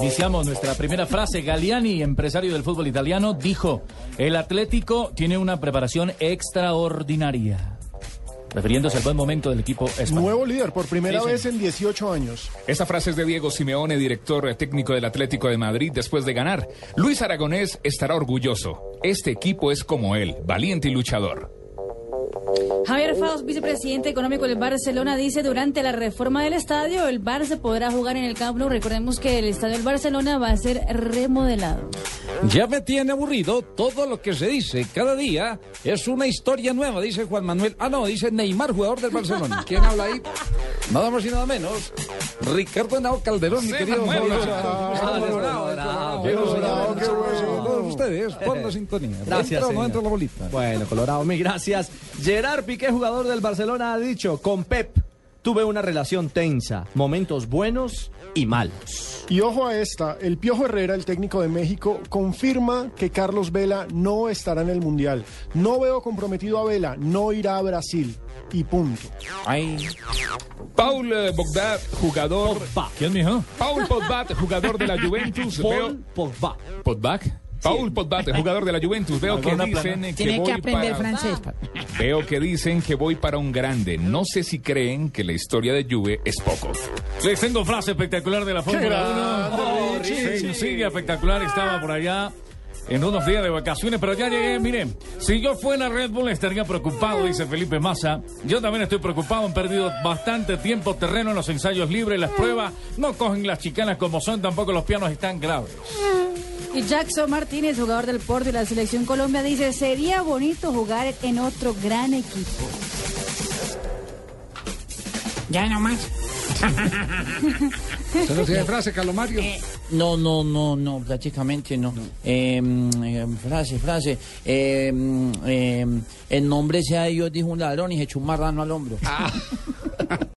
Iniciamos nuestra primera frase. Galliani, empresario del fútbol italiano, dijo, el Atlético tiene una preparación extraordinaria. Refiriéndose al buen momento del equipo español. Nuevo líder por primera Sí, sí. vez en 18 años. Esta frase es de Diego Simeone, director técnico del Atlético de Madrid, después de ganar. Luis Aragonés estará orgulloso. Este equipo es como él, valiente y luchador. Javier Faust, vicepresidente económico del Barcelona, dice durante la reforma del estadio el Barça podrá jugar en el Camp Nou. Recordemos que el estadio del Barcelona va a ser remodelado. Ya me tiene aburrido todo lo que se dice. Cada día es una historia nueva, dice Juan Manuel. Ah, no, dice Neymar, jugador del Barcelona. ¿Quién habla ahí? Nada más y nada menos. Ricardo Henao Calderón, mi querido Manuel. Ustedes, por la sintonía. Gracias, ¿Entra o no entra la bolita? Bueno, Colorado, mil gracias. Gerard Piqué, jugador del Barcelona, ha dicho, con Pep tuve una relación tensa, momentos buenos y malos. Y ojo a esta, el Piojo Herrera, el técnico de México, confirma que Carlos Vela no estará en el Mundial. No veo comprometido a Vela, no irá a Brasil. Y punto. Paul eh, Bogdat, jugador. Pogba. ¿Quién dijo? Paul Pogbat, jugador de la Juventus. Veo, Paul Pogba. Pogba. Paul Pogbat, jugador de la Juventus. Veo que dicen que Tiene voy que aprender para... francés. pa- Veo que dicen que voy para un grande. No sé si creen que la historia de Juve es poco. Les tengo frase espectacular de la Fórmula grande, 1. Richie. Sencilla, espectacular. Estaba por allá en unos días de vacaciones, pero ya llegué. Miren, si yo fuera Red Bull estaría preocupado, dice Felipe Massa. Yo también estoy preocupado. Han perdido bastante tiempo terreno en los ensayos libres, las pruebas. No cogen las chicanas como son, tampoco los pianos están graves. Y Jackson Martínez, jugador del Porto y la selección Colombia, dice sería bonito jugar en otro gran equipo. Ya nomás. ¿Se no tiene frase, Carlos Mario? Eh, no, no, no, no, prácticamente no. Eh, mm, eh, frase, frase. Eh, el nombre sea de Dios, dijo un ladrón y se echó un marrano al hombro.